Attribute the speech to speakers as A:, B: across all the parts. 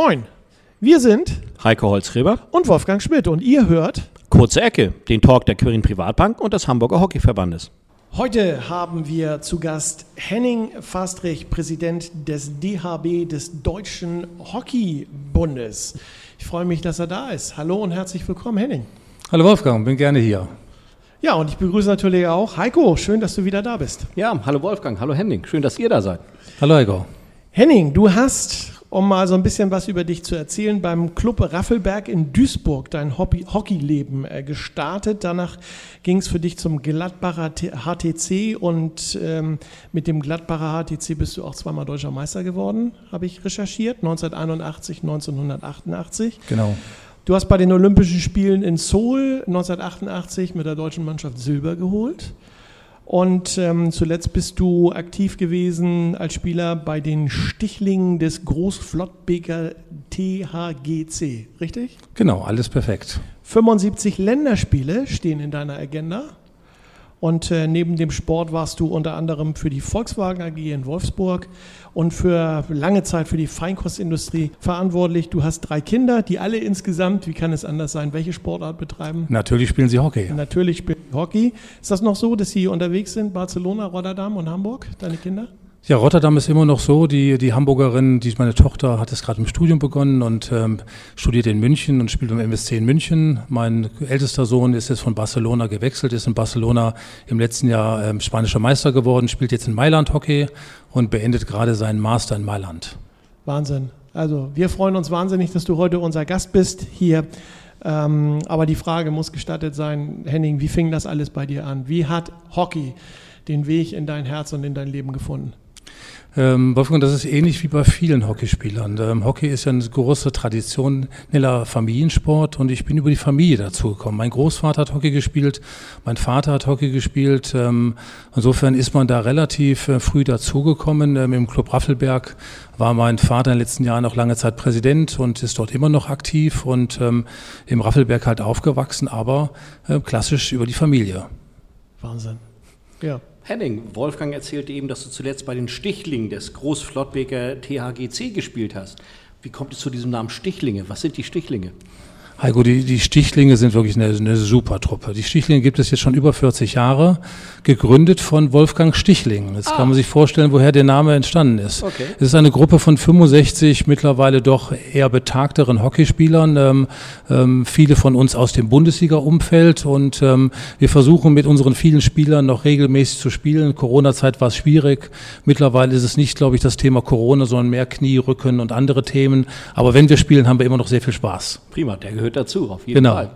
A: Moin, wir sind
B: Heiko Holzgräber
A: und Wolfgang Schmidt und ihr hört
B: Kurze Ecke, den Talk der Quirin Privatbank und des Hamburger Hockeyverbandes.
A: Heute haben wir zu Gast Henning Fastrich, Präsident des DHB, des Deutschen Hockeybundes. Ich freue mich, dass er da ist. Hallo und herzlich willkommen, Henning.
C: Hallo Wolfgang, bin gerne hier.
A: Ja, und ich begrüße natürlich auch Heiko. Schön, dass du wieder da bist.
B: Ja, hallo Wolfgang, hallo Henning. Schön, dass ihr da seid.
C: Hallo Heiko.
A: Henning, du hast, um mal so ein bisschen was über dich zu erzählen, beim Club Raffelberg in Duisburg dein Hobby Hockeyleben äh, gestartet. Danach ging es für dich zum Gladbacher HTC und ähm, mit dem Gladbacher HTC bist du auch zweimal deutscher Meister geworden, habe ich recherchiert, 1981, 1988.
C: Genau.
A: Du hast bei den Olympischen Spielen in Seoul 1988 mit der deutschen Mannschaft Silber geholt. Und ähm, zuletzt bist du aktiv gewesen als Spieler bei den Stichlingen des Großflottbeker THGC, richtig?
C: Genau, alles perfekt.
A: 75 Länderspiele stehen in deiner Agenda. Und äh, neben dem Sport warst du unter anderem für die Volkswagen AG in Wolfsburg und für lange Zeit für die Feinkostindustrie verantwortlich. Du hast drei Kinder, die alle insgesamt, wie kann es anders sein, welche Sportart betreiben?
C: Natürlich spielen sie Hockey.
A: Natürlich spielen sie Hockey. Ist das noch so, dass sie unterwegs sind, Barcelona, Rotterdam und Hamburg, deine Kinder?
C: Ja, Rotterdam ist immer noch so. Die, die Hamburgerin, die, meine Tochter hat es gerade im Studium begonnen und ähm, studiert in München und spielt beim MSC in München. Mein ältester Sohn ist jetzt von Barcelona gewechselt, ist in Barcelona im letzten Jahr ähm, spanischer Meister geworden, spielt jetzt in Mailand Hockey und beendet gerade seinen Master in Mailand.
A: Wahnsinn. Also wir freuen uns wahnsinnig, dass du heute unser Gast bist hier. Ähm, aber die Frage muss gestattet sein, Henning, wie fing das alles bei dir an? Wie hat Hockey den Weg in dein Herz und in dein Leben gefunden?
C: Ähm, Wolfgang, das ist ähnlich wie bei vielen Hockeyspielern. Ähm, Hockey ist ja eine große traditioneller Familiensport und ich bin über die Familie dazu gekommen. Mein Großvater hat Hockey gespielt, mein Vater hat Hockey gespielt. Ähm, insofern ist man da relativ äh, früh dazugekommen. Ähm, Im Club Raffelberg war mein Vater in den letzten Jahren noch lange Zeit Präsident und ist dort immer noch aktiv und ähm, im Raffelberg halt aufgewachsen, aber äh, klassisch über die Familie.
A: Wahnsinn. Ja.
B: Henning, Wolfgang erzählte eben, dass du zuletzt bei den Stichlingen des Großflottbeker THGC gespielt hast. Wie kommt es zu diesem Namen Stichlinge? Was sind die Stichlinge?
C: Heiko, die, die Stichlinge sind wirklich eine, eine super Truppe. Die Stichlinge gibt es jetzt schon über 40 Jahre, gegründet von Wolfgang Stichling. Jetzt ah. kann man sich vorstellen, woher der Name entstanden ist. Okay. Es ist eine Gruppe von 65 mittlerweile doch eher betagteren Hockeyspielern, ähm, ähm, viele von uns aus dem Bundesliga-Umfeld und ähm, wir versuchen mit unseren vielen Spielern noch regelmäßig zu spielen. Corona-Zeit war es schwierig. Mittlerweile ist es nicht, glaube ich, das Thema Corona, sondern mehr Knie, Rücken und andere Themen. Aber wenn wir spielen, haben wir immer noch sehr viel Spaß.
B: Prima, der gehört dazu, auf jeden
C: genau.
B: Fall.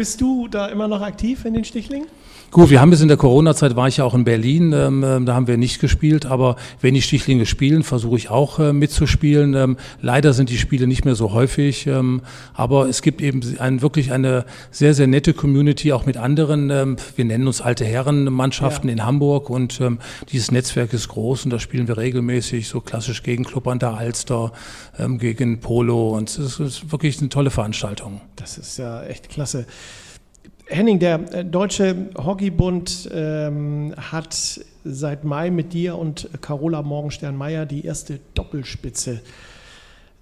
A: Bist du da immer noch aktiv in den Stichlingen?
C: Gut, wir haben es in der Corona-Zeit, war ich ja auch in Berlin, ähm, ähm, da haben wir nicht gespielt, aber wenn die Stichlinge spielen, versuche ich auch äh, mitzuspielen. Ähm, leider sind die Spiele nicht mehr so häufig, ähm, aber es gibt eben ein, wirklich eine sehr, sehr nette Community, auch mit anderen, ähm, wir nennen uns alte Herrenmannschaften ja. in Hamburg und ähm, dieses Netzwerk ist groß und da spielen wir regelmäßig, so klassisch gegen Club an der Alster, gegen Polo und es ist wirklich eine tolle Veranstaltung.
A: Das ist ja echt klasse. Henning, der äh, Deutsche Hockeybund ähm, hat seit Mai mit dir und Carola Morgenstern-Meyer die erste Doppelspitze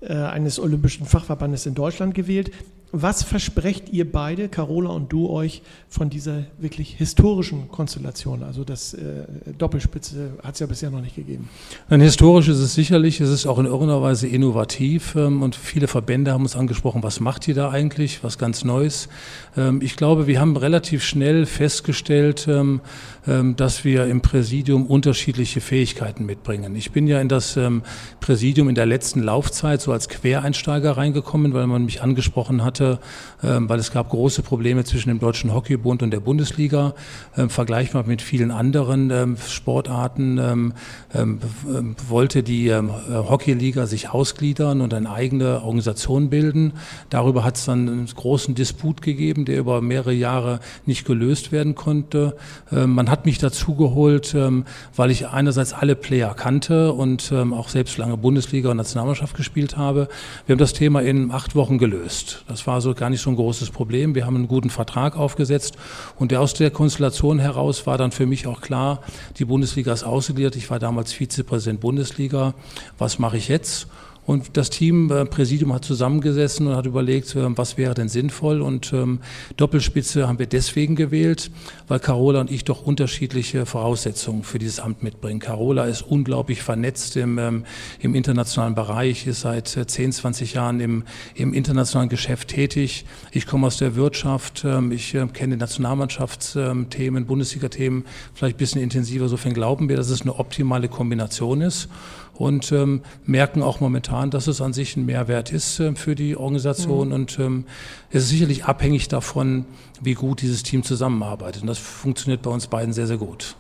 A: äh, eines Olympischen Fachverbandes in Deutschland gewählt. Was versprecht ihr beide, Carola und du, euch von dieser wirklich historischen Konstellation? Also das äh, Doppelspitze hat es ja bisher noch nicht gegeben.
C: Ein historisch ist es sicherlich, es ist auch in irgendeiner Weise innovativ ähm, und viele Verbände haben uns angesprochen, was macht ihr da eigentlich, was ganz Neues. Ähm, ich glaube, wir haben relativ schnell festgestellt, ähm, ähm dass wir im Präsidium unterschiedliche Fähigkeiten mitbringen. Ich bin ja in das ähm, Präsidium in der letzten Laufzeit so als Quereinsteiger reingekommen, weil man mich angesprochen hat, hatte, ähm, weil es gab große Probleme zwischen dem Deutschen Hockeybund und der Bundesliga, ähm, vergleichbar mit vielen anderen ähm, Sportarten, wollte die Hockeyliga sich ausgliedern und eine eigene Organisation bilden. Darüber hat es dann einen großen Disput gegeben, der über mehrere Jahre nicht gelöst werden konnte. Man hat mich dazu geholt, weil ich einerseits alle Player kannte und auch selbst lange Bundesliga und Nationalmannschaft gespielt habe. Wir haben das Thema in acht Wochen gelöst. Das war so gar nicht so ein großes Problem. Wir haben einen guten Vertrag aufgesetzt und aus der Konstellation heraus war dann für mich auch klar, die Bundesliga ist ausgeliefert. Ich war damals Vizepräsident Bundesliga. Was mache ich jetzt? Und das Team, äh, Präsidium hat zusammengesessen und hat überlegt, äh, was wäre denn sinnvoll. Und ähm, Doppelspitze haben wir deswegen gewählt, weil Carola und ich doch unterschiedliche Voraussetzungen für dieses Amt mitbringen. Carola ist unglaublich vernetzt im, ähm, im internationalen Bereich, ist seit 10, 20 Jahren im, im internationalen Geschäft tätig. Ich komme aus der Wirtschaft, ähm, ich äh, kenne Nationalmannschaftsthemen, Bundesliga-Themen vielleicht ein bisschen intensiver. Insofern glauben wir, dass es eine optimale Kombination ist und ähm, merken auch momentan, dass es an sich ein Mehrwert ist äh, für die Organisation. Mhm. Und ähm, es ist sicherlich abhängig davon, wie gut dieses Team zusammenarbeitet. Und das funktioniert bei uns beiden sehr, sehr gut.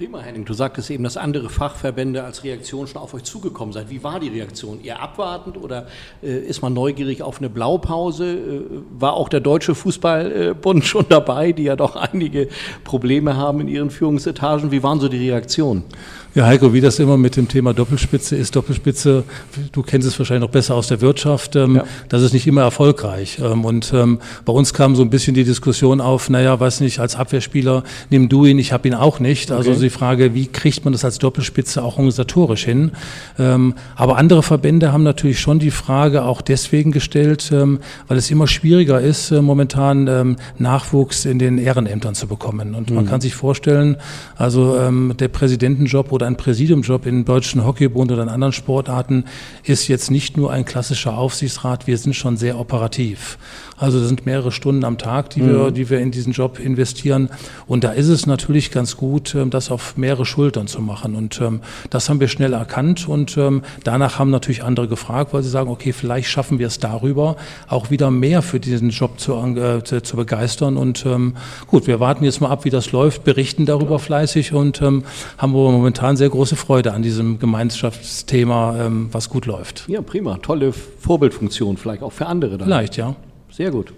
B: Prima, Henning. Du sagtest eben, dass andere Fachverbände als Reaktion schon auf euch zugekommen seid. Wie war die Reaktion? Eher abwartend oder äh, ist man neugierig auf eine Blaupause? Äh, war auch der Deutsche Fußballbund schon dabei, die ja doch einige Probleme haben in ihren Führungsetagen? Wie waren so die Reaktionen?
C: Ja, Heiko, wie das immer mit dem Thema Doppelspitze ist, Doppelspitze, du kennst es wahrscheinlich noch besser aus der Wirtschaft, ähm, ja. das ist nicht immer erfolgreich. Ähm, und ähm, bei uns kam so ein bisschen die Diskussion auf, naja, weiß nicht, als Abwehrspieler nimm du ihn, ich habe ihn auch nicht. Also okay. die Frage, wie kriegt man das als Doppelspitze auch organisatorisch hin? Ähm, aber andere Verbände haben natürlich schon die Frage auch deswegen gestellt, ähm, weil es immer schwieriger ist, äh, momentan ähm, Nachwuchs in den Ehrenämtern zu bekommen. Und mhm. man kann sich vorstellen, also der Präsidentenjob oder ein Präsidiumjob im Deutschen Hockeybund oder in anderen Sportarten ist jetzt nicht nur ein klassischer Aufsichtsrat, wir sind schon sehr operativ. Also das sind mehrere Stunden am Tag, die, mhm. wir, die wir in diesen Job investieren. Und da ist es natürlich ganz gut, ähm, das auf mehrere Schultern zu machen. Und ähm, das haben wir schnell erkannt. Und ähm, danach haben natürlich andere gefragt, weil sie sagen, okay, vielleicht schaffen wir es darüber, auch wieder mehr für diesen Job zu, äh, zu begeistern. Und ähm, gut, wir warten jetzt mal ab, wie das läuft, berichten darüber fleißig und ähm, haben wir momentan sehr große Freude an diesem Gemeinschaftsthema, ähm, was gut läuft.
B: Ja, prima. Tolle Vorbildfunktion vielleicht auch für andere.
C: Dann. Vielleicht, ja.
B: Sehr gut.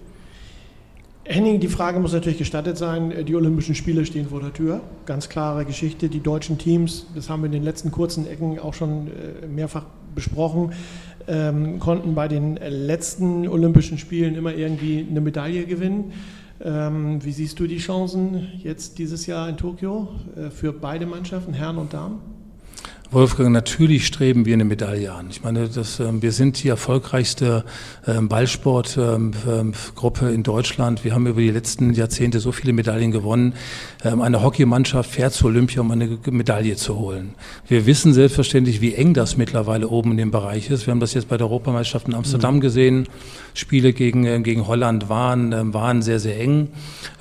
A: Henning, die Frage muss natürlich gestattet sein. Die Olympischen Spiele stehen vor der Tür. Ganz klare Geschichte. Die deutschen Teams, das haben wir in den letzten kurzen Ecken auch schon äh, mehrfach besprochen, ähm, konnten bei den letzten Olympischen Spielen immer irgendwie eine Medaille gewinnen. Ähm, wie siehst du die Chancen jetzt dieses Jahr in Tokio äh, für beide Mannschaften, Herren und Damen?
C: Wolfgang, natürlich streben wir eine Medaille an. Ich meine, das, äh, wir sind die erfolgreichste äh, Ballsportgruppe ähm, in Deutschland. Wir haben über die letzten Jahrzehnte so viele Medaillen gewonnen. Ähm, eine Hockeymannschaft fährt zu Olympia, um eine Medaille zu holen. Wir wissen selbstverständlich, wie eng das mittlerweile oben in dem Bereich ist. Wir haben das jetzt bei der Europameisterschaft in Amsterdam mhm. gesehen. Spiele gegen, gegen Holland waren, waren sehr, sehr eng.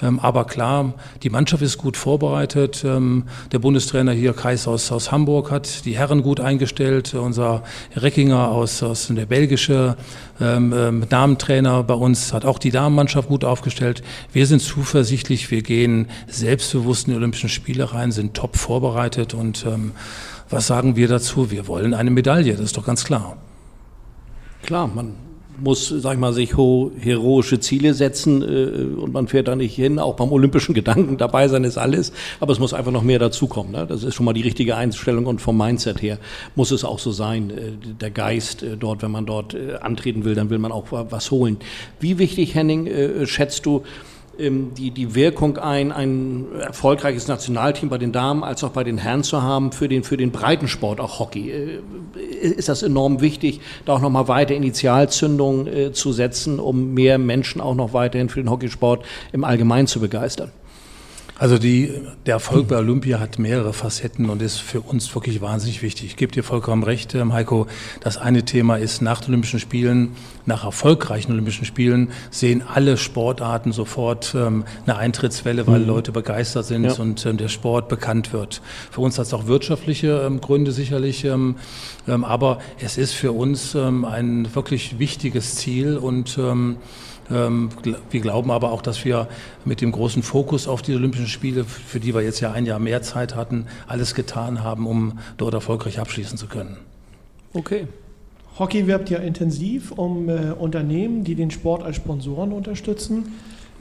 C: Ähm, aber klar, die Mannschaft ist gut vorbereitet. Ähm, der Bundestrainer hier, Kais aus, aus Hamburg, hat die Herren gut eingestellt. Unser Reckinger aus, aus der belgische ähm, ähm, Damentrainer bei uns hat auch die Damenmannschaft gut aufgestellt. Wir sind zuversichtlich, wir gehen selbstbewusst in die Olympischen Spiele rein, sind top vorbereitet und ähm, was sagen wir dazu? Wir wollen eine Medaille, das ist doch ganz klar.
B: Klar, man muss, sag ich mal, sich heroische Ziele setzen äh, und man fährt da nicht hin. Auch beim olympischen Gedanken dabei sein ist alles, aber es muss einfach noch mehr dazukommen. Ne? Das ist schon mal die richtige Einstellung und vom Mindset her muss es auch so sein. Äh, der Geist äh, dort, wenn man dort äh, antreten will, dann will man auch was holen. Wie wichtig, Henning, äh, schätzt du, die, die Wirkung ein, ein erfolgreiches Nationalteam bei den Damen als auch bei den Herren zu haben für den, für den Breitensport, auch Hockey. Äh, ist das enorm wichtig, da auch nochmal weiter Initialzündungen äh, zu setzen, um mehr Menschen auch noch weiterhin für den Hockeysport im Allgemeinen zu begeistern?
C: Also die, der Erfolg bei Olympia hat mehrere Facetten und ist für uns wirklich wahnsinnig wichtig. Ich gebe dir vollkommen recht, ähm, Heiko. Das eine Thema ist, nach den Olympischen Spielen, nach erfolgreichen Olympischen Spielen, sehen alle Sportarten sofort ähm, eine Eintrittswelle, weil mhm. Leute begeistert sind ja. und ähm, der Sport bekannt wird. Für uns hat es auch wirtschaftliche ähm, Gründe sicherlich, ähm, ähm, aber es ist für uns ein wirklich wichtiges Ziel und wir glauben aber auch, dass wir mit dem großen Fokus auf die Olympischen Spiele, für die wir jetzt ja ein Jahr mehr Zeit hatten, alles getan haben, um dort erfolgreich abschließen zu können.
A: Okay. Hockey wirbt ja intensiv um äh, Unternehmen, die den Sport als Sponsoren unterstützen.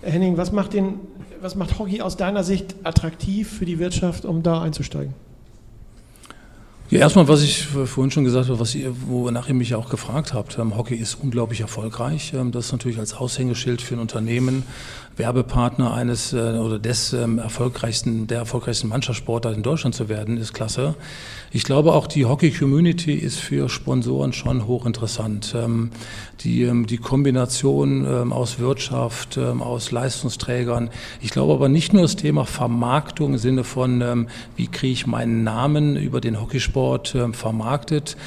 A: Henning, was macht, den, was macht Hockey aus deiner Sicht attraktiv für die Wirtschaft, um da einzusteigen?
C: Ja, erstmal, was ich vorhin schon gesagt habe, was ihr, wonach ihr mich auch gefragt habt. Ähm, Hockey ist unglaublich erfolgreich. Ähm, das ist natürlich als Aushängeschild für ein Unternehmen, Werbepartner eines äh, oder des ähm, erfolgreichsten, der erfolgreichsten Mannschaftssportler in Deutschland zu werden, ist klasse. Ich glaube auch die Hockey-Community ist für Sponsoren schon hochinteressant. Ähm, die, ähm, die Kombination aus Wirtschaft, aus Leistungsträgern. Ich glaube aber nicht nur das Thema Vermarktung im Sinne von, wie kriege ich meinen Namen über den Hockeysport vermarktet,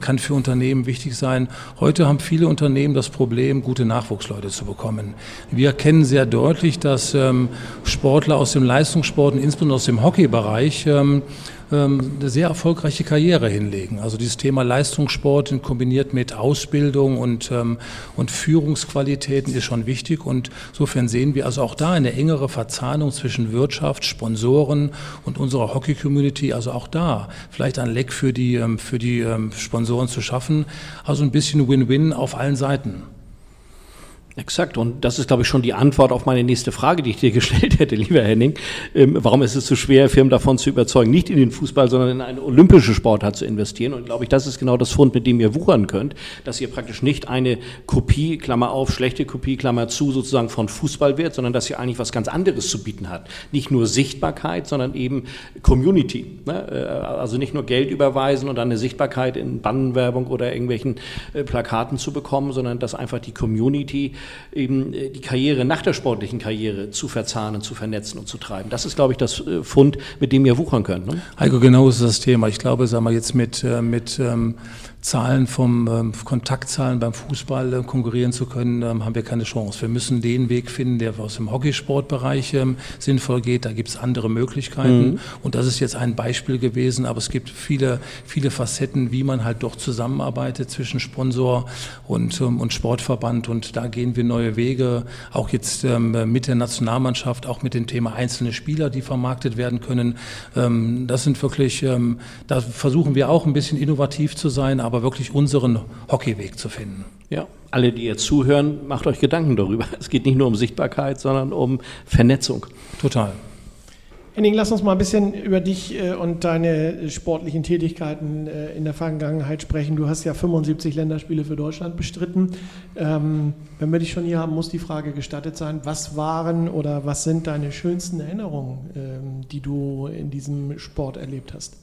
C: kann für Unternehmen wichtig sein. Heute haben viele Unternehmen das Problem, gute Nachwuchsleute zu bekommen. Wir erkennen sehr deutlich, dass ähm, Sportler aus dem Leistungssport insbesondere aus dem Hockeybereich ähm, eine sehr erfolgreiche Karriere hinlegen. Also dieses Thema Leistungssport kombiniert mit Ausbildung und, ähm, und Führungsqualitäten ist schon wichtig. Und insofern sehen wir also auch da eine engere Verzahnung zwischen Wirtschaft, Sponsoren und unserer Hockey-Community. Also auch da vielleicht ein Leck für die, ähm, für die Sponsoren zu schaffen. Also ein bisschen Win-Win auf allen Seiten.
B: Exakt. Und das ist, glaube ich, schon die Antwort auf meine nächste Frage, die ich dir gestellt hätte, lieber Henning. Ähm, warum ist es so schwer, Firmen davon zu überzeugen, nicht in den Fußball, sondern in eine olympische Sportart zu investieren? Und glaube ich, das ist genau das Fund, mit dem ihr wuchern könnt, dass ihr praktisch nicht eine Kopie, Klammer auf, schlechte Kopie, Klammer zu, sozusagen von Fußball wird, sondern dass ihr eigentlich was ganz anderes zu bieten habt. Nicht nur Sichtbarkeit, sondern eben Community. Ne? Äh, also nicht nur Geld überweisen und dann eine Sichtbarkeit in Bannenwerbung oder irgendwelchen äh, Plakaten zu bekommen, sondern dass einfach die Community eben äh, die Karriere nach der sportlichen Karriere zu verzahnen, zu vernetzen und zu treiben. Das ist, glaube ich, das äh, Fund, mit dem ihr wuchern könnt. Ne?
C: Heiko, genau ist das Thema. Ich glaube, sagen wir jetzt mit, äh, mit ähm, Zahlen vom ähm, Kontaktzahlen beim Fußball äh, konkurrieren zu können, ähm, haben wir keine Chance. Wir müssen den Weg finden, der aus dem Hockeysportbereich ähm, sinnvoll geht. Da gibt es andere Möglichkeiten. Mhm. Und das ist jetzt ein Beispiel gewesen, aber es gibt viele, viele Facetten, wie man halt doch zusammenarbeitet zwischen Sponsor und, ähm, und Sportverband. Und da gehen wir neue Wege, auch jetzt ähm, mit der Nationalmannschaft, auch mit dem Thema einzelne Spieler, die vermarktet werden können. Ähm, das sind wirklich, da versuchen wir auch ein bisschen innovativ zu sein, aber wirklich unseren Hockeyweg zu finden.
B: Ja, alle, die jetzt zuhören, macht euch Gedanken darüber. Es geht nicht nur um Sichtbarkeit, sondern um Vernetzung.
C: Total.
A: Henning, lass uns mal ein bisschen über dich äh, und deine sportlichen Tätigkeiten äh, in der Vergangenheit sprechen. Du hast ja 75 Länderspiele für Deutschland bestritten. Ähm, wenn wir dich schon hier haben, muss die Frage gestattet sein, was waren oder was sind deine schönsten Erinnerungen, ähm, die du in diesem Sport erlebt hast?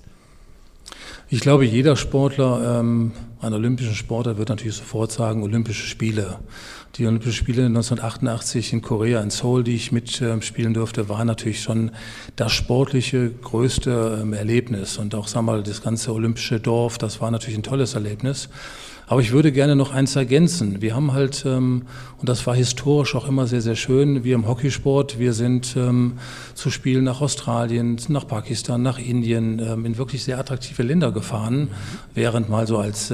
C: Ich glaube, jeder Sportler, ähm, ein olympischen Sportler, wird natürlich sofort sagen, Olympische Spiele. Die Olympischen Spiele 1988 in Korea, in Seoul, die ich mitspielen durfte, war natürlich schon das sportliche größte ähm, Erlebnis. Und auch, sagen wir mal, das ganze olympische Dorf, das war natürlich ein tolles Erlebnis. Aber ich würde gerne noch eins ergänzen. Wir haben halt, ähm, und das war historisch auch immer sehr, sehr schön, wir im Hockeysport, wir sind ähm, zu Spielen nach Australien, nach Pakistan, nach Indien, ähm, in wirklich sehr attraktive Länder gefahren, während mal so als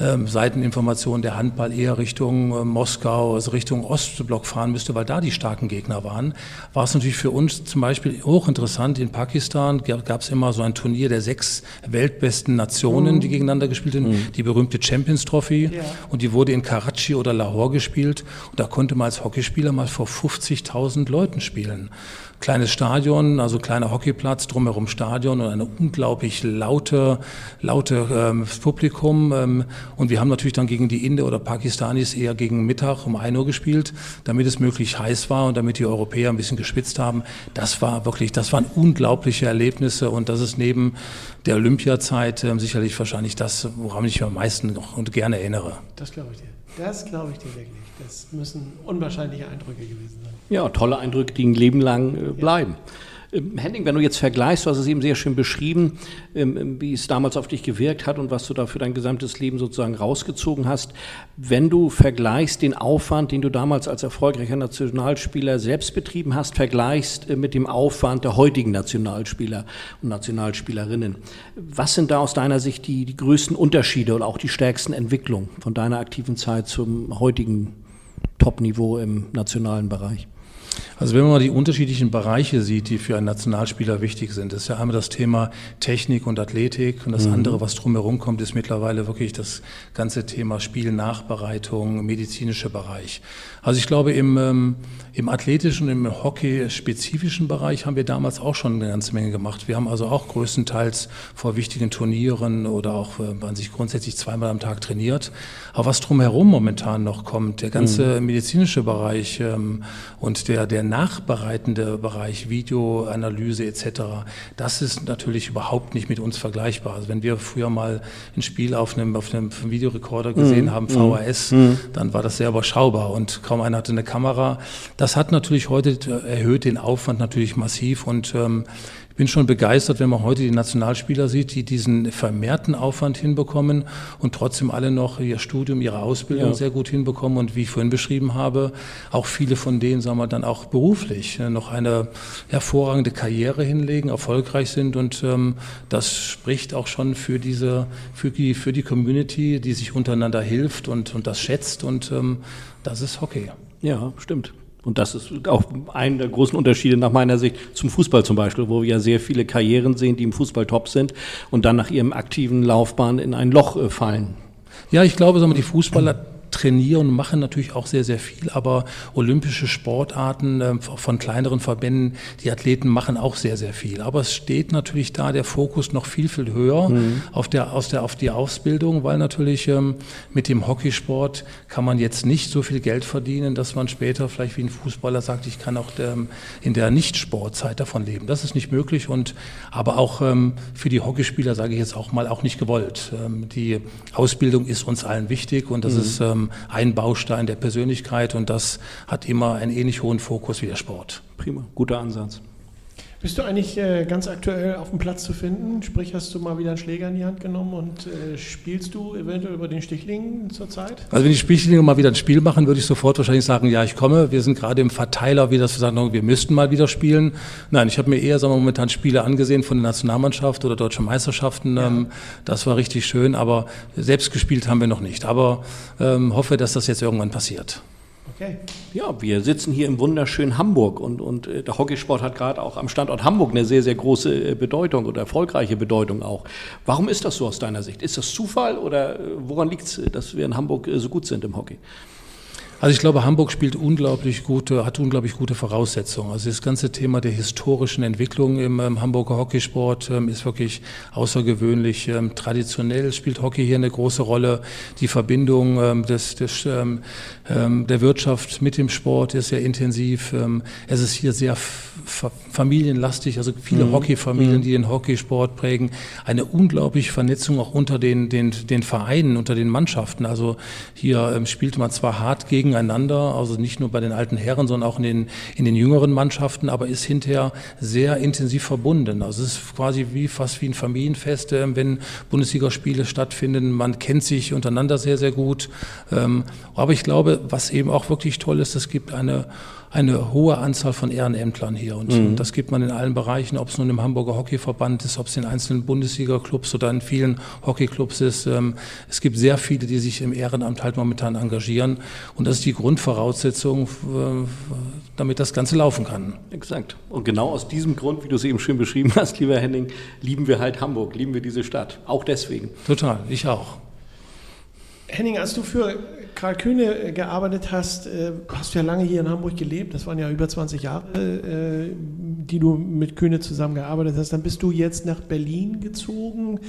C: ähm, ähm, Seiteninformation der Handball eher Richtung äh, Moskau, also Richtung Ostblock fahren müsste, weil da die starken Gegner waren, war es natürlich für uns zum Beispiel hochinteressant. In Pakistan gab es immer so ein Turnier der sechs weltbesten Nationen, mhm. die gegeneinander gespielt haben, mhm. die berühmte Champions Trophy. Ja. Und die wurde in Karachi oder Lahore gespielt. Und da konnte man als Hockeyspieler mal vor 50.000 Leuten spielen kleines Stadion, also kleiner Hockeyplatz, drumherum Stadion und eine unglaublich laute, laute ähm, Publikum. Ähm, und wir haben natürlich dann gegen die Inder oder Pakistanis eher gegen Mittag um 1 Uhr gespielt, damit es möglichst heiß war und damit die Europäer ein bisschen geschwitzt haben. Das war wirklich, das waren unglaubliche Erlebnisse und das ist neben der Olympiazeit ähm, sicherlich wahrscheinlich das, woran ich mich am meisten noch und gerne erinnere.
A: Das glaube ich dir. Das glaube ich dir wirklich. Das müssen unwahrscheinliche Eindrücke gewesen sein.
B: Ja, tolle Eindrücke, die ein Leben lang äh, bleiben. Ja. Ähm, Henning, wenn du jetzt vergleichst, du hast es eben sehr schön beschrieben, ähm, wie es damals auf dich gewirkt hat und was du da für dein gesamtes Leben sozusagen rausgezogen hast. Wenn du vergleichst den Aufwand, den du damals als erfolgreicher Nationalspieler selbst betrieben hast, vergleichst äh, mit dem Aufwand der heutigen Nationalspieler und Nationalspielerinnen. Was sind da aus deiner Sicht die, die größten Unterschiede oder auch die stärksten Entwicklungen von deiner aktiven Zeit zum heutigen Top-Niveau im nationalen Bereich?
C: Also wenn man mal die unterschiedlichen Bereiche sieht, die für einen Nationalspieler wichtig sind, ist ja einmal das Thema Technik und Athletik und das mhm. andere, was drumherum kommt, ist mittlerweile wirklich das ganze Thema Spielnachbereitung, medizinischer Bereich. Also ich glaube, im, ähm, im athletischen, im hockey-spezifischen Bereich haben wir damals auch schon eine ganze Menge gemacht. Wir haben also auch größtenteils vor wichtigen Turnieren oder auch äh, man sich grundsätzlich zweimal am Tag trainiert. Aber was drumherum momentan noch kommt, der ganze mhm. medizinische Bereich ähm, und der, der nachbereitende Bereich, Videoanalyse etc., das ist natürlich überhaupt nicht mit uns vergleichbar. Also wenn wir früher mal ein Spiel auf einem, auf einem Videorekorder gesehen mhm. haben, VHS, mhm. dann war das sehr überschaubar und kaum einer hatte eine Kamera. Das hat natürlich heute erhöht den Aufwand natürlich massiv und ähm, bin schon begeistert, wenn man heute die Nationalspieler sieht, die diesen vermehrten Aufwand hinbekommen und trotzdem alle noch ihr Studium, ihre Ausbildung ja. sehr gut hinbekommen und wie ich vorhin beschrieben habe, auch viele von denen, sagen wir dann auch beruflich äh, noch eine hervorragende Karriere hinlegen, erfolgreich sind und ähm, das spricht auch schon für diese, für die, für die Community, die sich untereinander hilft und, und das schätzt und ähm, das ist Hockey.
B: Ja, stimmt. Und das ist auch einer der großen Unterschiede nach meiner Sicht zum Fußball zum Beispiel, wo wir ja sehr viele Karrieren sehen, die im Fußball top sind und dann nach ihrem aktiven Laufbahn in ein Loch äh, fallen.
C: Ja, ich glaube, sagen wir, die Fußballer trainieren und machen natürlich auch sehr, sehr viel, aber olympische Sportarten äh, von kleineren Verbänden, die Athleten machen auch sehr, sehr viel. Aber es steht natürlich da der Fokus noch viel, viel höher mhm. auf, der, aus der, auf die Ausbildung, weil natürlich ähm, mit dem Hockeysport kann man jetzt nicht so viel Geld verdienen, dass man später vielleicht wie ein Fußballer sagt, ich kann auch der, in der Nicht-Sportzeit davon leben. Das ist nicht möglich und aber auch ähm, für die Hockeyspieler sage ich jetzt auch mal auch nicht gewollt. Ähm, die Ausbildung ist uns allen wichtig und das mhm. ist ähm, ein Baustein der Persönlichkeit und das hat immer einen ähnlich hohen Fokus wie der Sport.
B: Prima, guter Ansatz.
A: Bist du eigentlich äh, ganz aktuell auf dem Platz zu finden? Sprich, hast du mal wieder einen Schläger in die Hand genommen und äh, spielst du eventuell über den Stichling zurzeit?
C: Also wenn die Stichlinge mal wieder ein Spiel machen, würde ich sofort wahrscheinlich sagen, ja, ich komme. Wir sind gerade im Verteiler, wie das wir sagen, wir müssten mal wieder spielen. Nein, ich habe mir eher sagen wir, momentan Spiele angesehen von der Nationalmannschaft oder deutschen Meisterschaften. Ja. Ähm, das war richtig schön, aber selbst gespielt haben wir noch nicht. Aber ähm, hoffe, dass das jetzt irgendwann passiert.
B: Okay. Ja, wir sitzen hier im wunderschönen Hamburg und, und äh, der Hockeysport hat gerade auch am Standort Hamburg eine sehr, sehr große äh, Bedeutung oder erfolgreiche Bedeutung auch. Warum ist das so aus deiner Sicht? Ist das Zufall oder äh, woran liegt es, dass wir in Hamburg so gut sind im Hockey?
C: Also ich glaube, Hamburg spielt unglaublich gute, hat unglaublich gute Voraussetzungen. Also das ganze Thema der historischen Entwicklung im ähm, Hamburger Hockeysport ähm, ist wirklich außergewöhnlich. Ähm, traditionell spielt Hockey hier eine große Rolle. Die Verbindung ähm, des, des, ähm, ähm, der Wirtschaft mit dem Sport ist sehr intensiv. es ist hier sehr familienlastig, also viele mhm. Hockeyfamilien, mhm. die den Hockeysport prägen. Eine unglaubliche Vernetzung auch unter den, den, den Vereinen, unter den Mannschaften. Also hier spielt man zwar hart gegen gegeneinander, also nicht nur bei den alten Herren, sondern auch in den, in den jüngeren Mannschaften, aber ist hinterher sehr intensiv verbunden. Also es ist quasi wie fast wie ein Familienfest, äh, wenn Bundesligaspiele stattfinden. Man kennt sich untereinander sehr, sehr gut. Ähm, aber ich glaube, was eben auch wirklich toll ist, es gibt eine eine hohe Anzahl von Ehrenämtlern hier. Und mhm. das gibt man in allen Bereichen, ob es nun im Hamburger Hockeyverband ist, ob es in einzelnen Bundesliga-Clubs oder in vielen Hockeyclubs ist. Ähm, es gibt sehr viele, die sich im Ehrenamt halt momentan engagieren. Und das ist die Grundvoraussetzung, äh, damit das Ganze laufen kann.
B: Exakt. Und genau aus diesem Grund, wie du es eben schön beschrieben hast, lieber Henning, lieben wir halt Hamburg, lieben wir diese Stadt. Auch deswegen.
C: Total, ich auch.
A: Henning, als du für Karl Kühne äh, gearbeitet hast, äh, hast du ja lange hier in Hamburg gelebt. Das waren ja über 20 Jahre, äh, die du mit Kühne zusammengearbeitet hast. Dann bist du jetzt nach Berlin gezogen.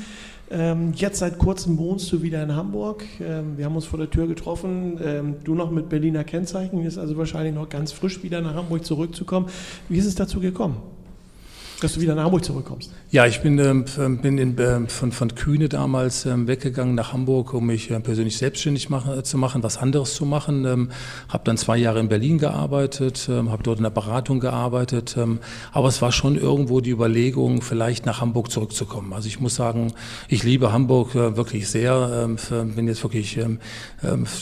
A: Ähm, jetzt seit kurzem wohnst du wieder in Hamburg. Ähm, wir haben uns vor der Tür getroffen. Ähm, du noch mit Berliner Kennzeichen, ist also wahrscheinlich noch ganz frisch wieder nach Hamburg zurückzukommen. Wie ist es dazu gekommen? Dass du wieder nach Hamburg zurückkommst.
C: Ja, ich bin, ähm, bin in, äh, von, von Kühne damals ähm, weggegangen nach Hamburg, um mich äh, persönlich selbstständig machen, äh, zu machen, was anderes zu machen. Ähm, habe dann zwei Jahre in Berlin gearbeitet, ähm, habe dort in der Beratung gearbeitet. Ähm, aber es war schon irgendwo die Überlegung, vielleicht nach Hamburg zurückzukommen. Also ich muss sagen, ich liebe Hamburg äh, wirklich sehr. Ähm, bin jetzt wirklich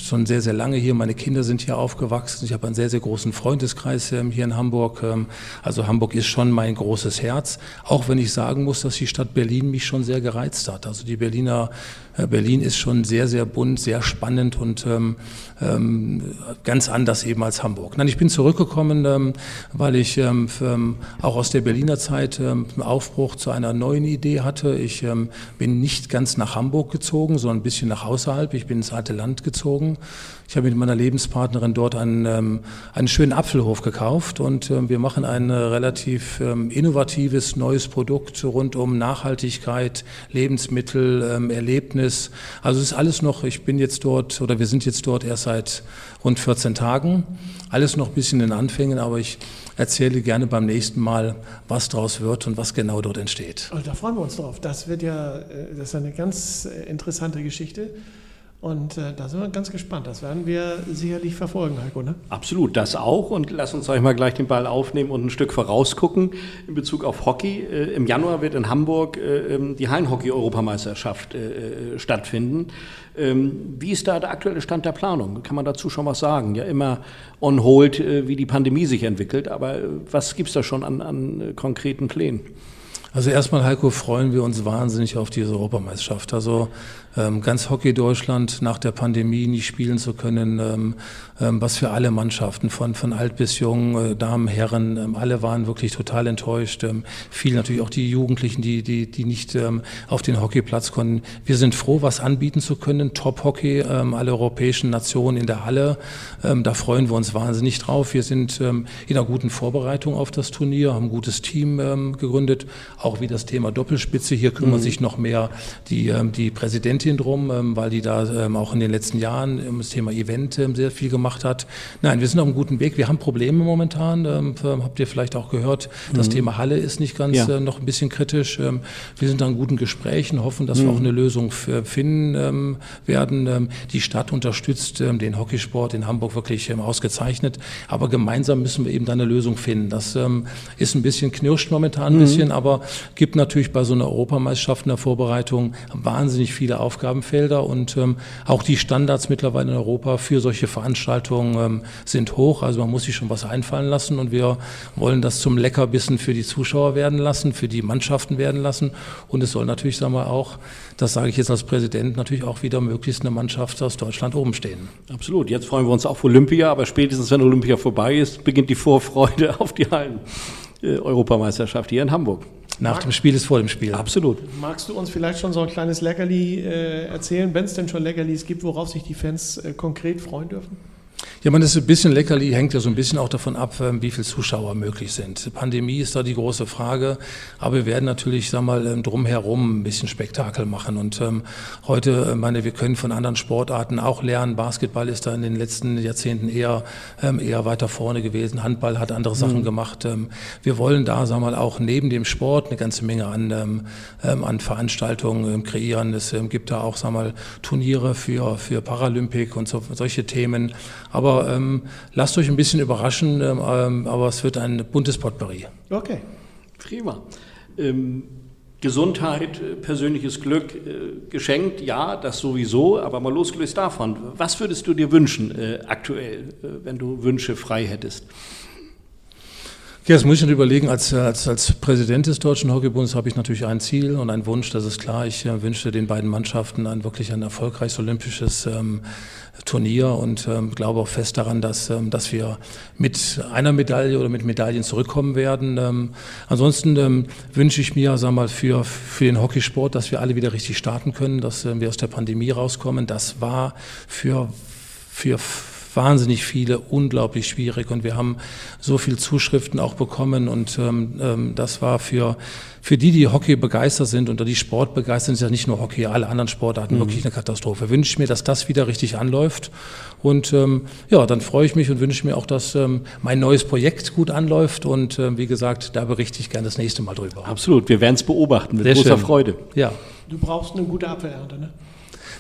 C: schon sehr, sehr lange hier. Meine Kinder sind hier aufgewachsen. Ich habe einen sehr, sehr großen Freundeskreis hier in Hamburg. also Hamburg ist schon mein großes Herz, auch wenn ich sagen muss, dass die Stadt Berlin mich schon sehr gereizt hat. Also die Berliner äh, Berlin ist schon sehr, sehr bunt, sehr spannend und ähm, ähm, ganz anders eben als Hamburg. Nein, ich bin zurückgekommen, ähm, weil ich ähm, ähm auch aus der Berliner Zeit ähm, einen Aufbruch zu einer neuen Idee hatte. Ich ähm, bin nicht ganz nach Hamburg gezogen, sondern ein bisschen nach außerhalb. Ich bin ins alte Land gezogen. Ich habe mit meiner Lebenspartnerin dort einen, ähm, einen schönen Apfelhof gekauft und ähm, wir machen ein relativ ähm, innovatives neues Produkt rund um Nachhaltigkeit, Lebensmittel, ähm, Erlebnis. Also es ist alles noch, ich bin jetzt dort oder wir sind jetzt dort erst seit rund 14 Tagen. Alles noch ein bisschen in Anfängen, aber ich erzähle gerne beim nächsten Mal, was daraus wird und was genau dort entsteht.
A: Und da freuen wir uns drauf. Das wird ja, äh, das ist eine ganz äh, interessante Geschichte. Und äh, da sind wir ganz gespannt. Das werden wir sicherlich verfolgen, Heiko. Ne?
B: Absolut, das auch. Und lass uns euch mal gleich den Ball aufnehmen und ein Stück vorausgucken in Bezug auf Hockey. Äh, Im Januar wird in Hamburg äh, ähm, die Hallenhockey-Europameisterschaft äh, äh, stattfinden. Ähm, wie ist da der aktuelle Stand der Planung? Kann man dazu schon was sagen? Ja, immer on hold, äh, wie die Pandemie sich entwickelt. Aber was gibt es da schon an, an konkreten Plänen?
C: Also erstmal, Heiko, freuen wir uns wahnsinnig auf diese Europameisterschaft. Also ganz Hockey Deutschland nach der Pandemie nicht spielen zu können, ähm, ähm, was für alle Mannschaften, von, von alt bis jung, äh, Damen, Herren, ähm, alle waren wirklich total enttäuscht. Ähm, viele natürlich auch die Jugendlichen, die, die, die nicht ähm, auf den Hockeyplatz konnten. Wir sind froh, was anbieten zu können. Top-Hockey, alle europäischen Nationen in der Halle. da freuen wir uns wahnsinnig drauf. Wir sind in einer guten Vorbereitung auf das Turnier, haben ein gutes Team gegründet. Auch wie das Thema Doppelspitze. Hier kümmern mhm. sich noch mehr die, die Präsidentin Präsidentin drum, ähm, weil die da ähm, auch in den letzten Jahren um das Thema Event ähm, sehr viel gemacht hat. Nein, wir sind auf einem guten Weg. Wir haben Probleme momentan. Habt ihr vielleicht auch gehört, das mhm. Thema Halle ist nicht ganz ja. Äh, noch ein bisschen kritisch. Wir sind an guten Gesprächen, hoffen, dass mhm. wir auch eine Lösung finden werden. Die Stadt unterstützt den Hockeysport in Hamburg wirklich ausgezeichnet. Aber gemeinsam müssen wir eben da eine Lösung finden. Das ist ein bisschen knirscht momentan ein mhm. bisschen, aber gibt natürlich bei so einer Europameisterschaft in der Vorbereitung wahnsinnig viele Aufgaben Aufgabenfelder und ähm, auch die Standards mittlerweile in Europa für solche Veranstaltungen ähm, sind hoch. Also man muss sich schon was einfallen lassen und wir wollen das zum Leckerbissen für die Zuschauer werden lassen, für die Mannschaften werden lassen und es soll natürlich, sagen wir auch, das sage ich jetzt als Präsident, natürlich auch wieder möglichst eine Mannschaft aus Deutschland oben stehen.
B: Absolut. Jetzt freuen wir uns auf Olympia, aber spätestens wenn Olympia vorbei ist, beginnt die Vorfreude auf die Hallen. Äh, Europameisterschaft hier in Hamburg.
C: Nach dem Spiel ist vor dem Spiel.
B: Absolut.
A: Magst du uns vielleicht schon so ein kleines Leckerli äh, erzählen, wenn es denn schon Leckerlis gibt, worauf sich die Fans äh, konkret freuen dürfen?
C: Ja, man ist ein bisschen Leckerli, hängt ja so ein bisschen auch davon ab, ähm, wie viele Zuschauer möglich sind. Die Pandemie ist da die große Frage, aber wir werden natürlich, sag mal, ähm, drumherum ein bisschen Spektakel machen. Und ähm, heute, äh, meine, wir können von anderen Sportarten auch lernen. Basketball ist da in den letzten Jahrzehnten eher, ähm, eher weiter vorne gewesen. Handball hat andere Sachen mhm. gemacht. Ähm, wir wollen da, sag mal, auch neben dem Sport eine ganze Menge an, ähm, an Veranstaltungen kreieren. Es gibt da auch, sag mal, Turniere für, für Paralympik und so, solche Themen. Aber ähm, lasst euch ein bisschen überraschen, ähm, ähm, aber es wird ein buntes Potpourri.
B: Okay, prima. Ähm, Gesundheit, äh, persönliches Glück äh, geschenkt, ja, das sowieso, aber mal losgelöst davon. Was würdest du dir wünschen äh, aktuell, äh, wenn du Wünsche frei hättest?
C: Ja, das muss ich nicht überlegen. Als, als, als Präsident des Deutschen Hockeybundes habe ich natürlich ein Ziel und einen Wunsch, das ist klar. Ich äh, wünsche den beiden Mannschaften ein wirklich ein erfolgreiches olympisches ähm, Turnier und ähm, glaube auch fest daran, dass, ähm, dass wir mit einer Medaille oder mit Medaillen zurückkommen werden. Ähm, ansonsten ähm, wünsche ich mir, sag mal, für, für den Hockeysport, dass wir alle wieder richtig starten können, dass äh, wir aus der Pandemie rauskommen. Das war für, für wahnsinnig viele, unglaublich schwierig und wir haben so viel Zuschriften auch bekommen und ähm, ähm, das war für für die, die Hockey begeistert sind und die Sport begeistert sind, ist ja nicht nur Hockey, alle anderen Sportarten mhm. wirklich eine Katastrophe. Wünsche ich mir, dass das wieder richtig anläuft und ähm, ja, dann freue ich mich und wünsche mir auch, dass ähm, mein neues Projekt gut anläuft und ähm, wie gesagt, da berichte ich gerne das nächste Mal drüber.
B: Absolut, wir werden es beobachten mit Sehr großer schön. Freude.
A: Ja. Du brauchst eine gute Apfelernte, ne?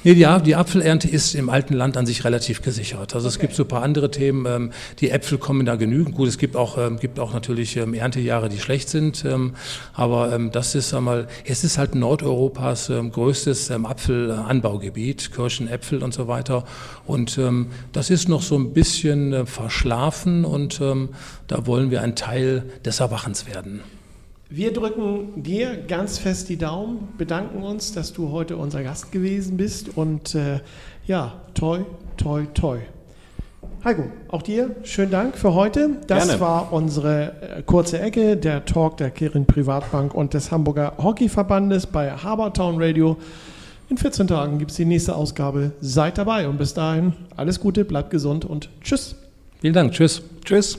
C: Nee, die, die Apfelernte ist im alten Land an sich relativ gesichert. Also okay. es gibt so ein paar andere Themen. Ähm, die Äpfel kommen da genügend. Gut, es gibt auch, ähm, gibt auch natürlich ähm, Erntejahre, die schlecht sind. Aber das ist einmal, es ist halt Nordeuropas größtes Apfelanbaugebiet, Kirschen, Äpfel und so weiter. Und das ist noch so ein bisschen äh, verschlafen und da wollen wir ein Teil des Erwachens werden.
A: Wir drücken dir ganz fest die Daumen, bedanken uns, dass du heute unser Gast gewesen bist und äh, ja, toi, toi, toi. Heiko, auch dir schönen Dank für heute. Das Gerne. war unsere äh, kurze Ecke, der Talk der Kirin Privatbank und des Hamburger Hockeyverbandes bei Habertown Radio. In 14 Tagen gibt es die nächste Ausgabe. Seid dabei und bis dahin alles Gute, bleibt gesund und tschüss.
C: Vielen Dank, tschüss.
B: Tschüss.